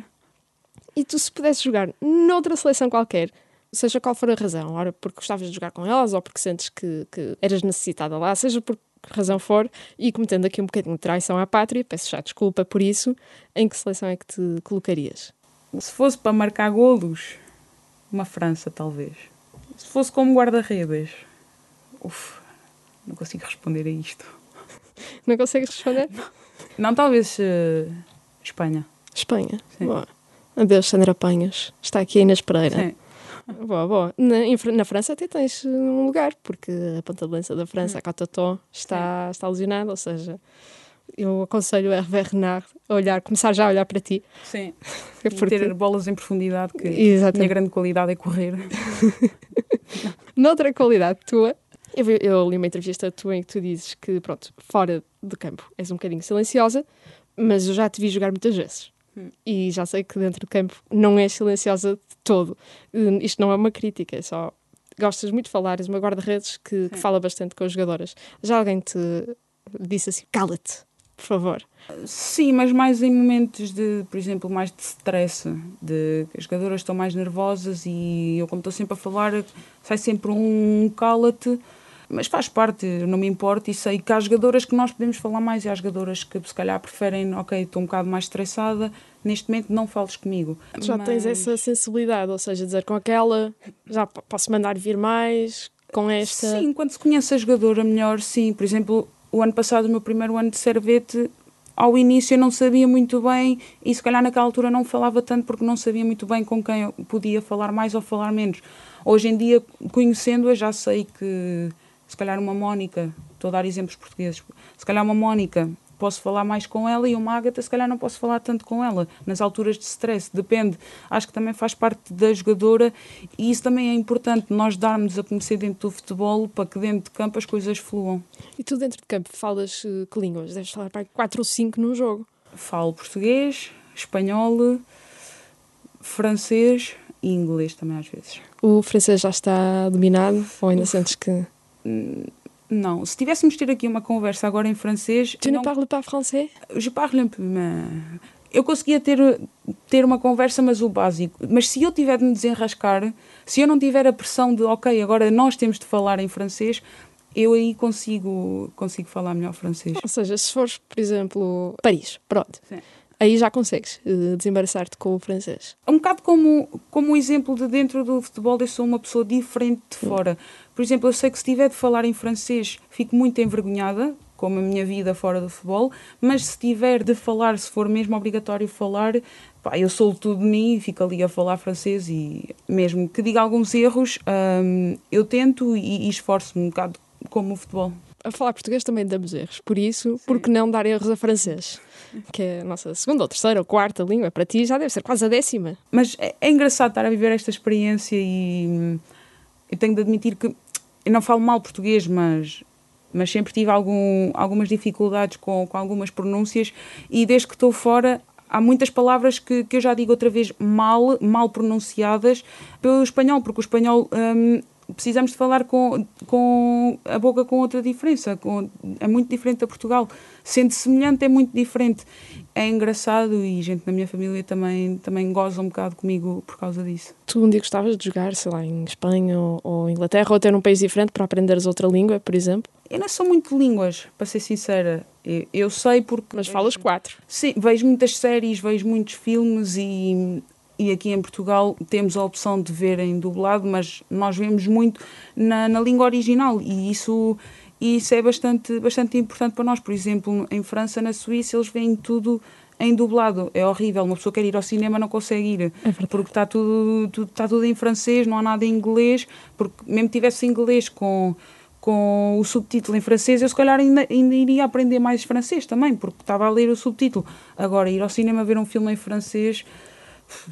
Speaker 4: E tu, se pudesses jogar noutra seleção qualquer, seja qual for a razão, ora porque gostavas de jogar com elas ou porque sentes que, que eras necessitada lá, seja por que razão for, e cometendo aqui um bocadinho de traição à pátria, peço já desculpa por isso, em que seleção é que te colocarias?
Speaker 2: Se fosse para marcar golos, uma França, talvez. Se fosse como guarda-redes. Uf, não consigo responder a isto.
Speaker 4: Não consegues responder?
Speaker 2: Não, talvez uh, Espanha.
Speaker 4: Espanha? Sim. Boa. Adeus, Sandra Panhas. Está aqui a Inês Pereira. Sim. Boa, boa. Na, na, França até tens um lugar, porque a ponta de lança da França, a Cotató, está, está lesionada, ou seja, eu aconselho a Hervé Renard a olhar, começar já a olhar para ti.
Speaker 2: Sim, porque... ter bolas em profundidade, que Exatamente. a minha grande qualidade é correr.
Speaker 4: Noutra qualidade tua, eu, eu, li uma entrevista tua em que tu dizes que, pronto, fora do campo és um bocadinho silenciosa, mas eu já te vi jogar muitas vezes. Hum. E já sei que dentro do campo não és silenciosa de todo. Hum, isto não é uma crítica, é só gostas muito de falar, és uma guarda-redes que, que, fala bastante com as jogadoras. Já alguém te disse assim, cala-te, por favor.
Speaker 2: Sim, mas mais em momentos de, por exemplo, mais de stress, de as jogadoras estão mais nervosas e eu, como estou sempre a falar, sai sempre um cala-te, mas faz parte, não me importa e sei que há jogadoras que nós podemos falar mais e há jogadoras que se calhar preferem, ok, estou um bocado mais estressada, neste momento não fales comigo.
Speaker 4: Já mas... tens essa sensibilidade, ou seja, dizer com aquela já posso mandar vir mais, com esta.
Speaker 2: Sim, quando se conhece a jogadora melhor, sim. Por exemplo, o ano passado, o meu primeiro ano de servete, ao início eu não sabia muito bem e se calhar naquela altura não falava tanto porque não sabia muito bem com quem eu podia falar mais ou falar menos. Hoje em dia, conhecendo-a, já sei que se calhar uma Mónica, estou a dar exemplos portugueses, se calhar uma Mónica posso falar mais com ela e uma Ágata se calhar não posso falar tanto com ela nas alturas de stress, depende. Acho que também faz parte da jogadora e isso também é importante, nós darmos a conhecer dentro do futebol para que dentro de campo as coisas fluam.
Speaker 4: E tu dentro de campo falas uh, que línguas? Deves falar para 4 ou 5 num jogo.
Speaker 2: Falo português, espanhol, francês e inglês também às vezes.
Speaker 4: O francês já está dominado ou ainda Uf. sentes que...
Speaker 2: Não, se tivéssemos ter aqui uma conversa agora em francês...
Speaker 4: Tu não... parles pas français?
Speaker 2: Je parle un peu, mais... Eu conseguia ter, ter uma conversa, mas o básico. Mas se eu tiver de me desenrascar, se eu não tiver a pressão de, ok, agora nós temos de falar em francês, eu aí consigo, consigo falar melhor francês.
Speaker 4: Ou seja, se fores, por exemplo, Paris, pronto. Sim aí já consegues uh, desembaraçar-te com o francês.
Speaker 2: Um bocado como, como o exemplo de dentro do futebol, eu sou uma pessoa diferente de fora. Por exemplo, eu sei que se tiver de falar em francês, fico muito envergonhada, como a minha vida fora do futebol, mas se tiver de falar, se for mesmo obrigatório falar, pá, eu sou tudo de mim e fico ali a falar francês e mesmo que diga alguns erros, hum, eu tento e, e esforço-me um bocado como o futebol
Speaker 4: a falar português também damos erros. Por isso, Sim. por que não dar erros a francês? Que é a nossa segunda ou terceira ou quarta língua. Para ti já deve ser quase a décima.
Speaker 2: Mas é, é engraçado estar a viver esta experiência e hum, eu tenho de admitir que eu não falo mal português, mas mas sempre tive algum, algumas dificuldades com, com algumas pronúncias e desde que estou fora há muitas palavras que, que eu já digo outra vez mal, mal pronunciadas pelo espanhol, porque o espanhol hum, precisamos de falar com, com a boca com outra diferença, com, é muito diferente da Portugal. Sendo semelhante, é muito diferente. É engraçado e gente na minha família também, também goza um bocado comigo por causa disso.
Speaker 4: Tu um dia gostavas de jogar, sei lá, em Espanha ou, ou Inglaterra ou até num país diferente para aprenderes outra língua, por exemplo?
Speaker 2: Eu não sou muito de línguas, para ser sincera. Eu, eu sei porque.
Speaker 4: Mas falas quatro.
Speaker 2: Sim, vejo muitas séries, vejo muitos filmes e e aqui em Portugal temos a opção de ver em dublado, mas nós vemos muito na, na língua original e isso, isso é bastante, bastante importante para nós. Por exemplo, em França, na Suíça, eles veem tudo em dublado. É horrível. Uma pessoa quer ir ao cinema não consegue ir. É porque está tudo, tudo, está tudo em francês, não há nada em inglês. Porque mesmo tivesse inglês com, com o subtítulo em francês, eu se calhar ainda, ainda iria aprender mais francês também, porque estava a ler o subtítulo. Agora, ir ao cinema ver um filme em francês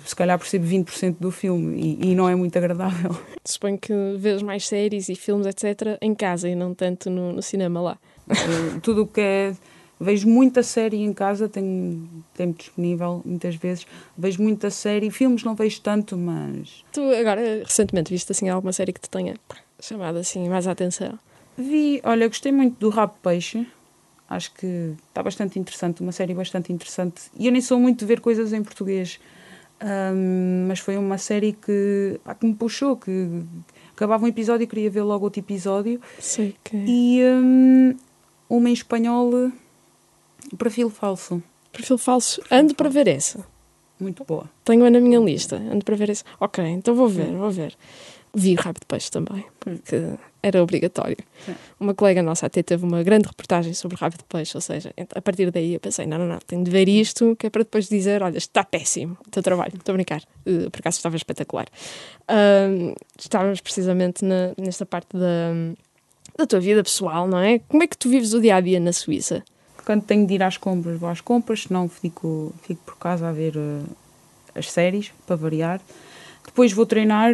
Speaker 2: se calhar percebo 20% do filme e, e, não é muito agradável.
Speaker 4: Suponho que vês mais séries e filmes, etc., em casa e não tanto no, no cinema lá.
Speaker 2: Tudo o que é. Vejo muita série em casa, tenho tempo disponível muitas vezes. Vejo muita série, filmes não vejo tanto, mas.
Speaker 4: Tu agora, recentemente, viste assim alguma série que te tenha chamado assim mais a atenção?
Speaker 2: Vi, olha, gostei muito do Rabo Peixe. Acho que está bastante interessante, uma série bastante interessante. E eu nem sou muito de ver coisas em português. Um, mas foi uma série que, que me puxou, que acabava um episódio e queria ver logo outro episódio.
Speaker 4: Sei que...
Speaker 2: E um, uma em espanhol, Perfil Falso.
Speaker 4: Perfil Falso, ando para ver essa.
Speaker 2: Muito boa.
Speaker 4: Tenho-a na minha lista, ando para ver essa. Ok, então vou ver, vou ver. Vi Rabo de Peixe também, porque era obrigatório. Sim. Uma colega nossa até teve uma grande reportagem sobre rabo de peixe, ou seja, a partir daí eu pensei, não, não, não, tenho de ver isto, que é para depois dizer, olha, está péssimo o teu trabalho, estou a brincar, uh, por acaso estava espetacular. Uh, estávamos precisamente na, nesta parte da, da tua vida pessoal, não é? Como é que tu vives o dia-a-dia -dia na Suíça?
Speaker 2: Quando tenho de ir às compras, vou às compras, senão fico, fico por casa a ver uh, as séries, para variar. Depois vou treinar,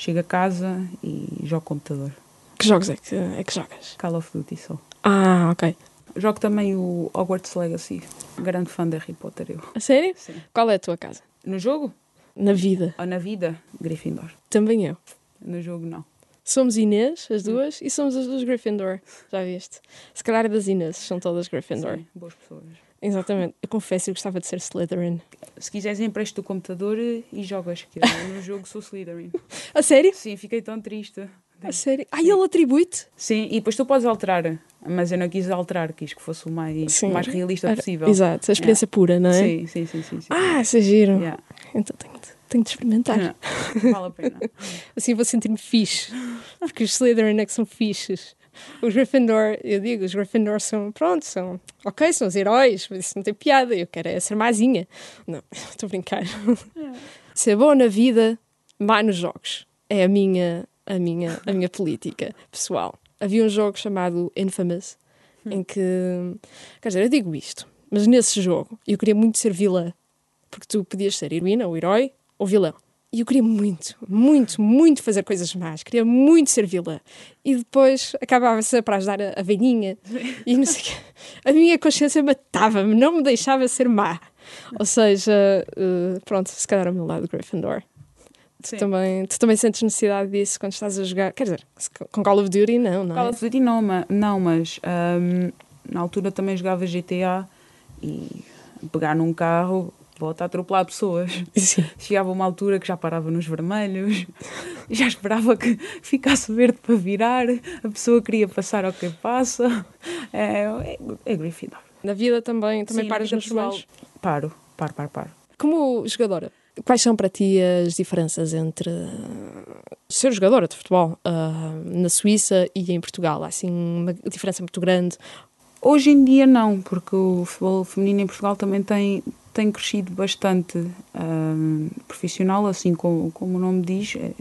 Speaker 2: chego a casa e jogo computador.
Speaker 4: Que jogos é que, é que jogas?
Speaker 2: Call of Duty só.
Speaker 4: Ah, ok.
Speaker 2: Jogo também o Hogwarts Legacy. Grande fã de Harry Potter, eu.
Speaker 4: A sério?
Speaker 2: Sim.
Speaker 4: Qual é a tua casa?
Speaker 2: No jogo?
Speaker 4: Na vida.
Speaker 2: Ou na vida? Gryffindor.
Speaker 4: Também eu.
Speaker 2: No jogo, não.
Speaker 4: Somos Inês, as duas, e somos as duas Gryffindor. Já viste? Se calhar é das Inês, são todas Gryffindor.
Speaker 2: Sim, boas pessoas.
Speaker 4: Exatamente. Eu confesso que gostava de ser Slytherin.
Speaker 2: Se quiseres, empresto o computador e jogas, que eu no jogo sou Slytherin.
Speaker 4: A sério?
Speaker 2: Sim, fiquei tão triste.
Speaker 4: A sério? Ah, ele atribui-te?
Speaker 2: Sim, e depois tu podes alterar, mas eu não quis alterar, quis que fosse o mais, mais realista possível.
Speaker 4: Exato, a experiência yeah. pura, não é?
Speaker 2: Sim, sim, sim. sim, sim.
Speaker 4: Ah, isso é giro. Yeah. Então tenho de, tenho de experimentar.
Speaker 2: Não, vale a pena.
Speaker 4: assim vou sentir-me fixe, porque os Slytherin é que são fixes. Os Gryffindor, eu digo, os Gryffindor são, pronto, são, ok, são os heróis, mas isso não tem piada, eu quero é ser mazinha. Não, estou a brincar. É. Ser bom na vida, má nos jogos. É a minha a minha, a minha política pessoal. Havia um jogo chamado Infamous em que. Quer dizer, eu digo isto, mas nesse jogo eu queria muito ser vilã, porque tu podias ser heroína, ou herói, ou vilão. E eu queria muito, muito, muito fazer coisas más. Queria muito ser vilã. E depois acabava-se para ajudar a, a velhinha. E não sei o quê. A minha consciência matava-me, não me deixava ser má. Ou seja, uh, pronto, se calhar o meu lado Gryffindor. Tu também, tu também sentes necessidade disso quando estás a jogar? Quer dizer, com Call of Duty não, não
Speaker 2: Call
Speaker 4: é?
Speaker 2: of Duty não, não mas hum, na altura também jogava GTA e pegar num carro, volta a atropelar pessoas.
Speaker 4: Sim.
Speaker 2: Chegava uma altura que já parava nos vermelhos, já esperava que ficasse verde para virar, a pessoa queria passar ao que passa. É, é, é Gryffindor.
Speaker 4: Na vida também, também
Speaker 2: Sim,
Speaker 4: paras nos vermelhos?
Speaker 2: Paro, paro, paro, paro.
Speaker 4: Como jogadora, quais são para ti as diferenças entre ser jogadora de futebol uh, na Suíça e em Portugal? Há assim uma diferença muito grande?
Speaker 2: Hoje em dia não, porque o futebol feminino em Portugal também tem, tem crescido bastante hum, profissional, assim como, como o nome diz. É,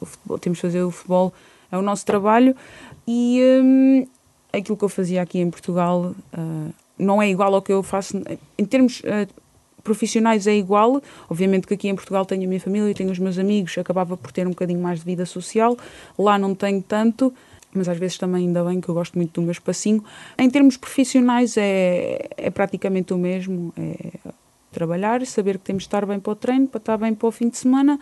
Speaker 2: o futebol- temos de fazer o futebol, é o nosso trabalho e hum, aquilo que eu fazia aqui em Portugal ah, não é igual ao que eu faço. Em termos ah, profissionais é igual, obviamente que aqui em Portugal tenho a minha família, tenho os meus amigos, acabava por ter um bocadinho mais de vida social, lá não tenho tanto, mas às vezes também ainda bem que eu gosto muito do meu espacinho. Em termos profissionais é, é praticamente o mesmo, é trabalhar, saber que temos de estar bem para o treino, para estar bem para o fim de semana,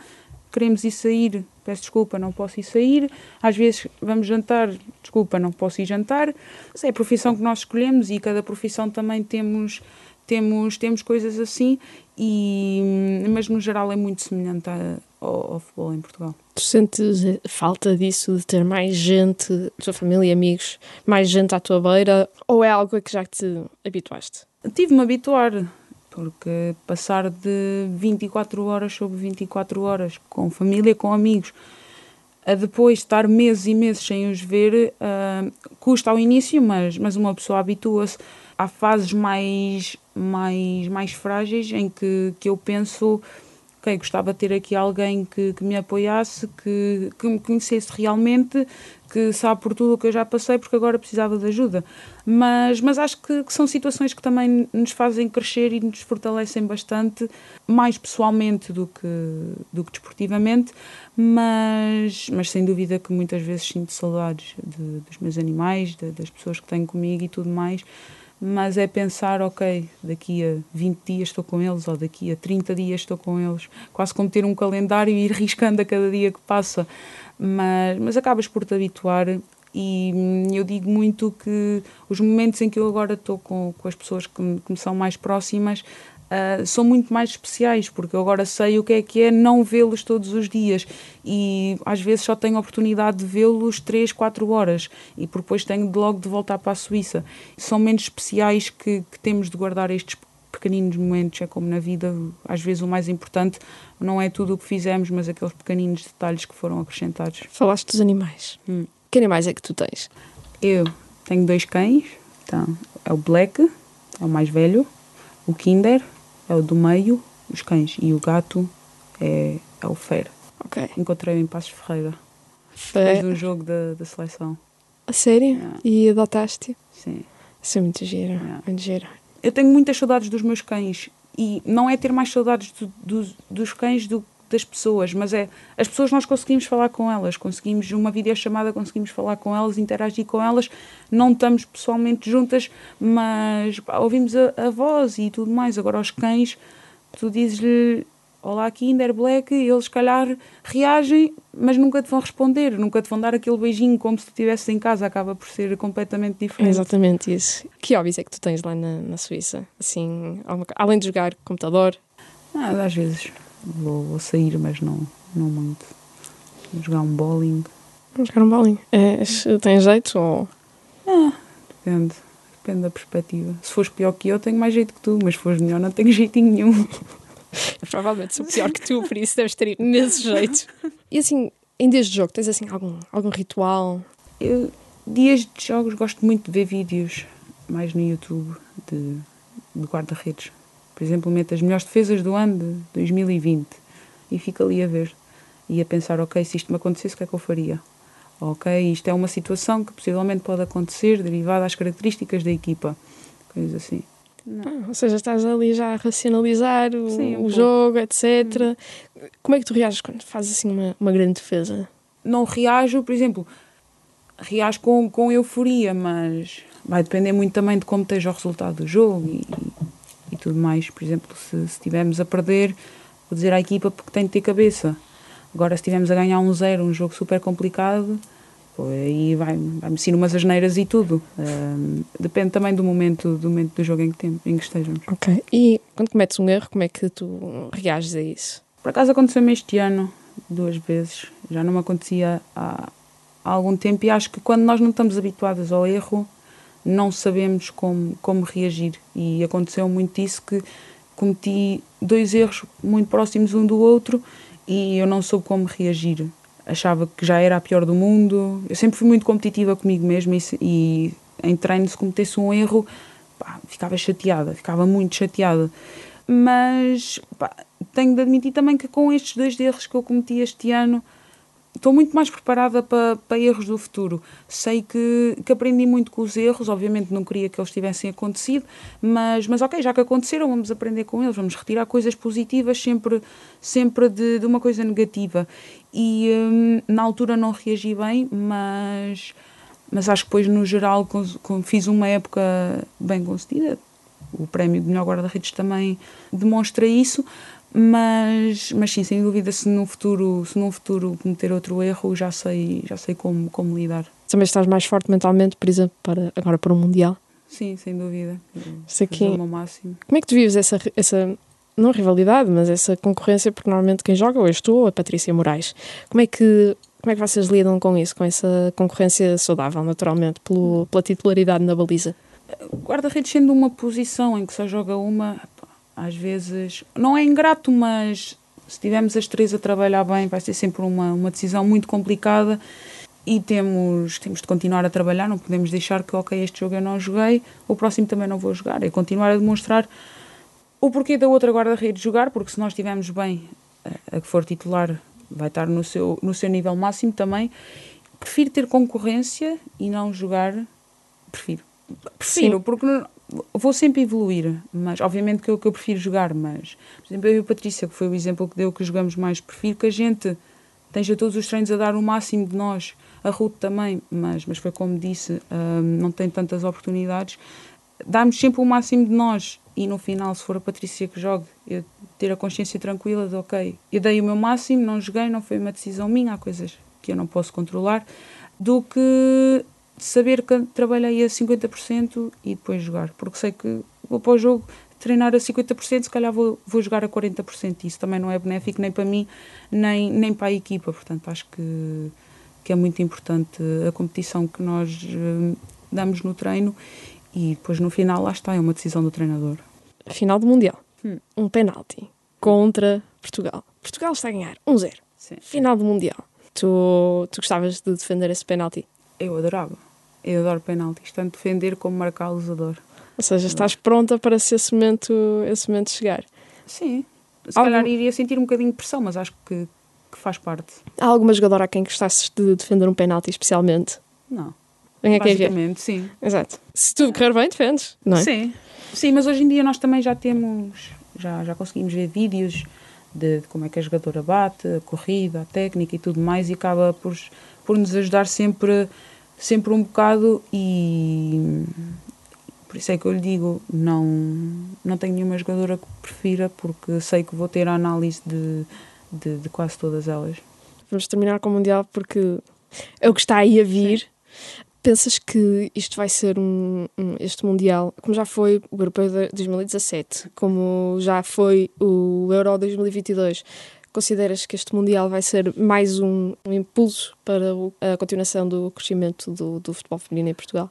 Speaker 2: queremos ir sair, peço desculpa, não posso ir sair, às vezes vamos jantar, desculpa, não posso ir jantar, mas é a profissão que nós escolhemos e cada profissão também temos temos, temos coisas assim, e, mas no geral é muito semelhante a- ao, ao futebol em Portugal.
Speaker 4: Tu sentes falta disso, de ter mais gente, tua família e amigos, mais gente à tua beira? Ou é algo a que já te habituaste?
Speaker 2: Tive-me a habituar, porque passar de 24 horas sobre 24 horas com família, com amigos, a depois estar meses e meses sem os ver, ah, custa ao início, mas, mas uma pessoa habitua-se. Há fases mais, mais, mais frágeis em que, que eu penso, ok, gostava de ter aqui alguém que, que me apoiasse, que, que me conhecesse realmente, que sabe por tudo o que eu já passei, porque agora precisava de ajuda. Mas, mas acho que, que são situações que também nos fazem crescer e nos fortalecem bastante, mais pessoalmente do que, do que desportivamente, mas, mas sem dúvida que muitas vezes sinto saudades de- dos meus animais, de- das pessoas que tenho comigo e tudo mais. Mas é pensar, ok, daqui a 20 dias estou com eles, ou daqui a 30 dias estou com eles, quase como ter um calendário e ir riscando a cada dia que passa. Mas, mas acabas por te habituar e hum, eu digo muito que os momentos em que eu agora estou com, com as pessoas que me, que me são mais próximas ah, são muito mais especiais, porque eu agora sei o que é que é não vê-los todos os dias e às vezes só tenho a oportunidade de vê-los 3, 4 horas e depois tenho de logo de voltar para a Suíça. São momentos especiais que, que temos de guardar estes pequeninos momentos, é como na vida, às vezes o mais importante não é tudo o que fizemos, mas aqueles pequeninos detalhes que foram acrescentados.
Speaker 4: Falaste dos animais.
Speaker 2: Hum.
Speaker 4: Que animais é que tu tens?
Speaker 2: Eu tenho dois cães, então é o Black, é o mais velho, o Kinder é o do meio, os cães, e o gato é, é o Fer.
Speaker 4: Ok.
Speaker 2: Encontrei-o em Passos Ferreira, depois de um jogo da, da seleção.
Speaker 4: a sério?
Speaker 2: Yeah.
Speaker 4: E adotaste?
Speaker 2: Sim.
Speaker 4: Isso é muito giro.
Speaker 2: Yeah.
Speaker 4: Muito giro.
Speaker 2: Eu tenho muitas saudades dos meus cães e não é ter mais saudades do- dos- dos cães do das pessoas, mas é as pessoas nós conseguimos falar com elas, conseguimos uma videochamada, conseguimes falar com elas, interagir com elas, não estamos pessoalmente juntas, mas pá, ouvimos a, a voz e tudo mais. Agora aos cães, tu dizes-lhe Olá Kinder Black, e eles se calhar reagem, mas nunca te vão responder, nunca te vão dar aquele beijinho como se estivesse em casa, acaba por ser completamente
Speaker 4: É
Speaker 2: diferente.
Speaker 4: exatamente isso. Que hobbies é que tu tens lá na, na Suíça? Assim, além de jogar computador?
Speaker 2: Ah, às vezes vou, vou sair, mas não, não muito. Vou jogar um bowling.
Speaker 4: Vamos jogar um bolinho. É, tem jeito ou...
Speaker 2: Ah, depende. Depende da perspectiva. Se fores pior que eu, tenho mais jeito que tu, mas se fores melhor, não tenho jeitinho nenhum.
Speaker 4: Provavelmente sou pior que tu, por isso deves ter ido nesse jeito. E assim, em dias de jogo, tens assim algum, algum ritual?
Speaker 2: Eu, dias de jogos, gosto muito de ver vídeos, mais no YouTube, de, de guarda-redes. Por exemplo, meto as melhores defesas do ano de 2020 e fico ali a ver. E a pensar, ok, se isto me acontecesse, o que é que eu faria? ok, isto é uma situação que possivelmente pode acontecer derivada às características da equipa, coisas assim.
Speaker 4: Ah, ou seja, estás ali já a racionalizar o,
Speaker 2: Sim, um
Speaker 4: o jogo, etc. Como é que tu reages quando fazes assim uma, uma grande defesa?
Speaker 2: Não reajo, por exemplo, reajo com, com euforia, mas vai depender muito também de como esteja o resultado do jogo e, e tudo mais. Por exemplo, se, estivermos a perder, vou dizer à equipa porque tem de ter cabeça. Agora, se estivermos a ganhar um zero, um jogo super complicado, pô, aí vai- vai-me vai umas asneiras e tudo. Ahm, depende também do momento, do momento do jogo em que, tem, em que estejamos.
Speaker 4: Ok. E quando cometes um erro, como é que tu reages a isso?
Speaker 2: Por acaso aconteceu-me este ano duas vezes, já não me acontecia há, há algum tempo e acho que quando nós não estamos habituados ao erro, não sabemos como, como reagir. E aconteceu muito isso que cometi dois erros muito próximos um do outro e eu não soube como reagir. Achava que já era a pior do mundo. Eu sempre fui muito competitiva comigo mesma e, e em treino, se cometesse um erro, pá, ficava chateada, ficava muito chateada. Mas pá, tenho de admitir também que com estes dois erros que eu cometi este ano, estou muito mais preparada para, para erros do futuro. Sei que, que aprendi muito com os erros, obviamente não queria que eles tivessem acontecido, mas, mas ok, já que aconteceram, vamos aprender com eles, vamos retirar coisas positivas sempre, sempre de, de uma coisa negativa. E hum, na altura não reagi bem, mas, mas acho que depois, no geral, com- com- fiz uma época bem concedida. O prémio de melhor guarda-redes também demonstra isso, mas, mas sim, sem dúvida, se no futuro, se no futuro cometer outro erro, já sei, já sei como, como lidar.
Speaker 4: Também estás mais forte mentalmente, por exemplo, para, agora para o Mundial.
Speaker 2: Sim, sem dúvida.
Speaker 4: Sei que-
Speaker 2: o meu máximo.
Speaker 4: Como é que tu vives essa, essa, não rivalidade, mas essa concorrência? Porque normalmente quem joga ou és tu ou a Patrícia Moraes. Como é que, como é que vocês lidam com isso, com essa concorrência saudável, naturalmente, pelo, pela titularidade na baliza?
Speaker 2: Guarda-redes sendo uma posição em que só joga uma, às vezes, não é ingrato, mas se tivermos as três a trabalhar bem, vai ser sempre uma, uma decisão muito complicada e temos, temos de continuar a trabalhar, não podemos deixar que, ok, este jogo eu não joguei, o próximo também não vou jogar, é continuar a demonstrar o porquê da outra guarda-redes jogar, porque se nós estivermos bem, a, a que for titular vai estar no seu, no seu nível máximo também. Prefiro ter concorrência e não jogar, prefiro. Prefiro,
Speaker 4: Sim.
Speaker 2: porque vou sempre evoluir, mas obviamente que eu, que eu prefiro jogar, mas por exemplo, eu e a Patrícia, que foi o exemplo que deu que jogamos mais, prefiro que a gente esteja todos os treinos a dar o máximo de nós, a Ruth também, mas, mas foi como disse, hum, não tem tantas oportunidades, darmos sempre o máximo de nós. E no final, se for a Patrícia que jogue, eu ter a consciência tranquila de ok, eu dei o meu máximo, não joguei, não foi uma decisão minha, há coisas que eu não posso controlar, do que saber que trabalhei a 50% e depois jogar, porque sei que vou para o jogo treinar a 50%, se calhar vou, vou jogar a 40%, isso também não é benéfico nem para mim, nem, nem para a equipa, portanto acho que, que é muito importante a competição que nós eh, damos no treino e depois no final lá está, é uma decisão do treinador.
Speaker 4: Final do Mundial.
Speaker 2: Hum.
Speaker 4: Um penalti contra Portugal. Portugal está a ganhar 1-0.
Speaker 2: Sim.
Speaker 4: Final do Mundial. Tu, tu gostavas de defender esse penalti?
Speaker 2: Eu adorava, eu adoro penaltis, tanto defender como marcá-los adoro.
Speaker 4: Ou seja, estás pronta para se esse momento, esse momento chegar.
Speaker 2: Sim, se
Speaker 4: Algum-
Speaker 2: calhar iria sentir um bocadinho de pressão, mas acho que, que faz parte.
Speaker 4: Há alguma jogadora a quem gostasses de defender um penalti especialmente?
Speaker 2: Não,
Speaker 4: quem
Speaker 2: basicamente, sim.
Speaker 4: Exato. Se tudo correr bem, defendes, não é?
Speaker 2: Sim, sim, mas hoje em dia nós também já temos, já, já conseguimos ver vídeos de, de como é que a jogadora bate, a corrida, a técnica e tudo mais, e acaba por, por nos ajudar sempre, sempre um bocado e por isso é que eu lhe digo, não, não tenho nenhuma jogadora que prefira, porque sei que vou ter a análise de, de, de quase todas elas.
Speaker 4: Vamos terminar com o Mundial porque é o que está aí a vir. Pensas que isto vai ser um, um- este Mundial, como já foi o Europeu de 2017, como já foi o Euro 2022, consideras que este Mundial vai ser mais um, um impulso para o- a continuação do crescimento do, do futebol feminino em Portugal?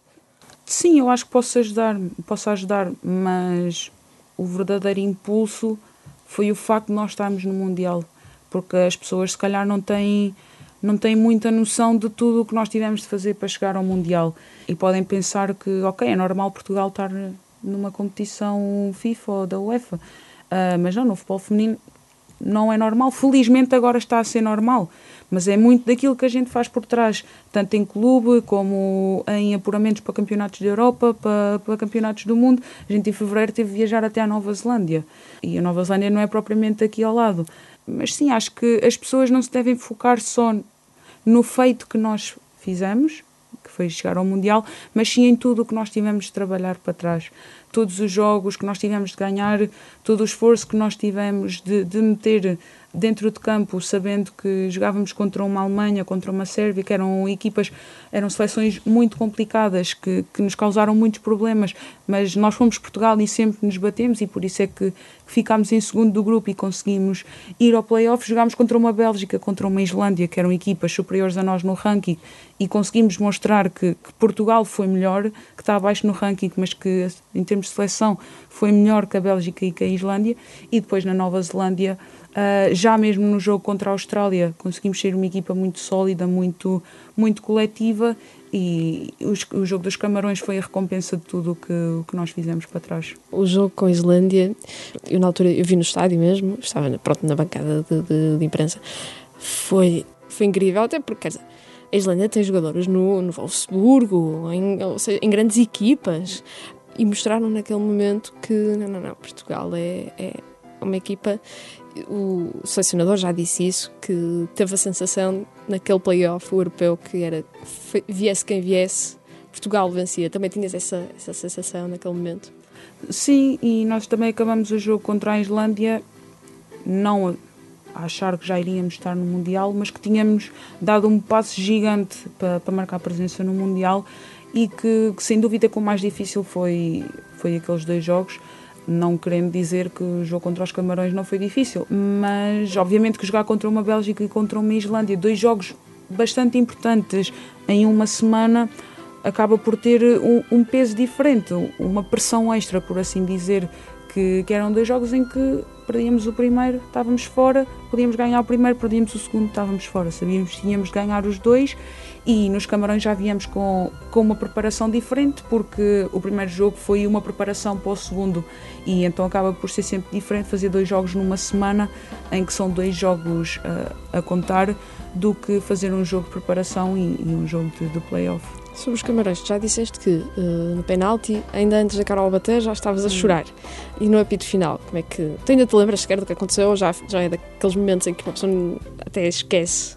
Speaker 2: Sim, eu acho que posso ajudar, posso ajudar, mas o verdadeiro impulso foi o facto de nós estarmos no Mundial, porque as pessoas se calhar não têm, não têm muita noção de tudo o que nós tivemos de fazer para chegar ao Mundial e podem pensar que, ok, é normal Portugal estar numa competição FIFA ou da UEFA, Ah, mas não, no futebol feminino não é normal. Felizmente agora está a ser normal, mas é muito daquilo que a gente faz por trás, tanto em clube como em apuramentos para campeonatos da Europa, para, para campeonatos do mundo. A gente em fevereiro teve de viajar até à Nova Zelândia e a Nova Zelândia não é propriamente aqui ao lado. Mas sim, acho que as pessoas não se devem focar só no feito que nós fizemos, que foi chegar ao Mundial, mas sim em tudo o que nós tivemos de trabalhar para trás. Todos os jogos que nós tivemos de ganhar, todo o esforço que nós tivemos de, de meter dentro de campo, sabendo que jogávamos contra uma Alemanha, contra uma Sérvia, que eram equipas, eram seleções muito complicadas, que, que nos causaram muitos problemas, mas nós fomos Portugal e sempre nos batemos e por isso é que ficámos em segundo do grupo e conseguimos ir ao play-off. Jogámos contra uma Bélgica, contra uma Islândia, que eram equipas superiores a nós no ranking e conseguimos mostrar que, que Portugal foi melhor, que está abaixo no ranking, mas que em termos de seleção foi melhor que a Bélgica e que a Islândia e depois na Nova Zelândia Uh, já mesmo no jogo contra a Austrália conseguimos ser uma equipa muito sólida, muito, muito coletiva e os, o jogo dos Camarões foi a recompensa de tudo o que, que nós fizemos para trás.
Speaker 4: O jogo com a Islândia, eu na altura eu vi no estádio mesmo, estava pronto na bancada de, de, de imprensa, foi, foi incrível, até porque quer dizer, a Islândia tem jogadores no, no Wolfsburgo, em, seja, em grandes equipas, e mostraram naquele momento que não, não, não, Portugal é, é uma equipa o selecionador já disse isso, que teve a sensação naquele playoff europeu que era viesse quem viesse, Portugal vencia. Também tinhas essa, essa sensação naquele momento?
Speaker 2: Sim, e nós também acabamos o jogo contra a Islândia, não a achar que já iríamos estar no Mundial, mas que tínhamos dado um passo gigante para, para marcar presença no Mundial e que, que sem dúvida o mais difícil foi, foi aqueles dois jogos não querendo dizer que o jogo contra os Camarões não foi difícil, mas obviamente que jogar contra uma Bélgica e contra uma Islândia, dois jogos bastante importantes em uma semana, acaba por ter um, um peso diferente, uma pressão extra, por assim dizer, que, que, eram dois jogos em que perdíamos o primeiro, estávamos fora, podíamos ganhar o primeiro, perdíamos o segundo, estávamos fora. Sabíamos que tínhamos de ganhar os dois e nos Camarões já viemos com, com uma preparação diferente, porque o primeiro jogo foi uma preparação para o segundo, e então acaba por ser sempre diferente fazer dois jogos numa semana, em que são dois jogos uh, a contar, do que fazer um jogo de preparação e, e um jogo de, de playoff.
Speaker 4: Sobre os Camarões, já disseste que uh, no penalti, ainda antes da Carol bater, já estavas a chorar. E no apito final, como é que. Tu ainda te lembras sequer do que aconteceu ou já, já é daqueles momentos em que uma pessoa até esquece?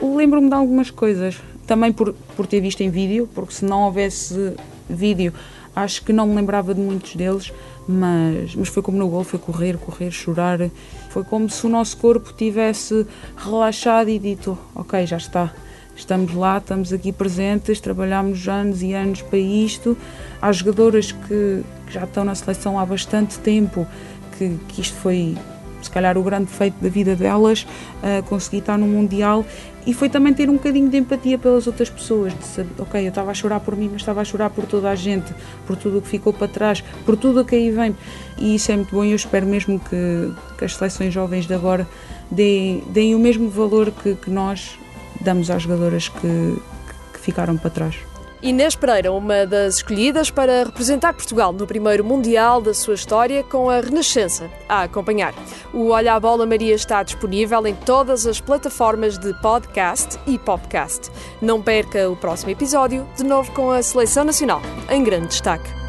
Speaker 2: Lembro-me de algumas coisas também por, por ter visto em vídeo, porque se não houvesse vídeo, acho que não me lembrava de muitos deles, mas, mas foi como no gol, foi correr, correr, chorar. Foi como se o nosso corpo tivesse relaxado e dito, ok, já está, estamos lá, estamos aqui presentes, trabalhamos anos e anos para isto. Há jogadoras que, que já estão na seleção há bastante tempo, que, que isto foi se calhar o grande feito da vida delas, uh, conseguir estar no Mundial e foi também ter um bocadinho de empatia pelas outras pessoas, de saber, ok, eu estava a chorar por mim, mas estava a chorar por toda a gente, por tudo o que ficou para trás, por tudo o que aí vem. E isso é muito bom e eu espero mesmo que, que as seleções jovens de agora deem, deem o mesmo valor que, que nós damos às jogadoras que, que ficaram para trás.
Speaker 4: Inês Pereira, uma das escolhidas para representar Portugal no primeiro Mundial da sua história com a Renascença, a acompanhar. O Olha a Bola Maria está disponível em todas as plataformas de podcast e podcast. Não perca o próximo episódio, de novo com a Seleção Nacional, em grande destaque.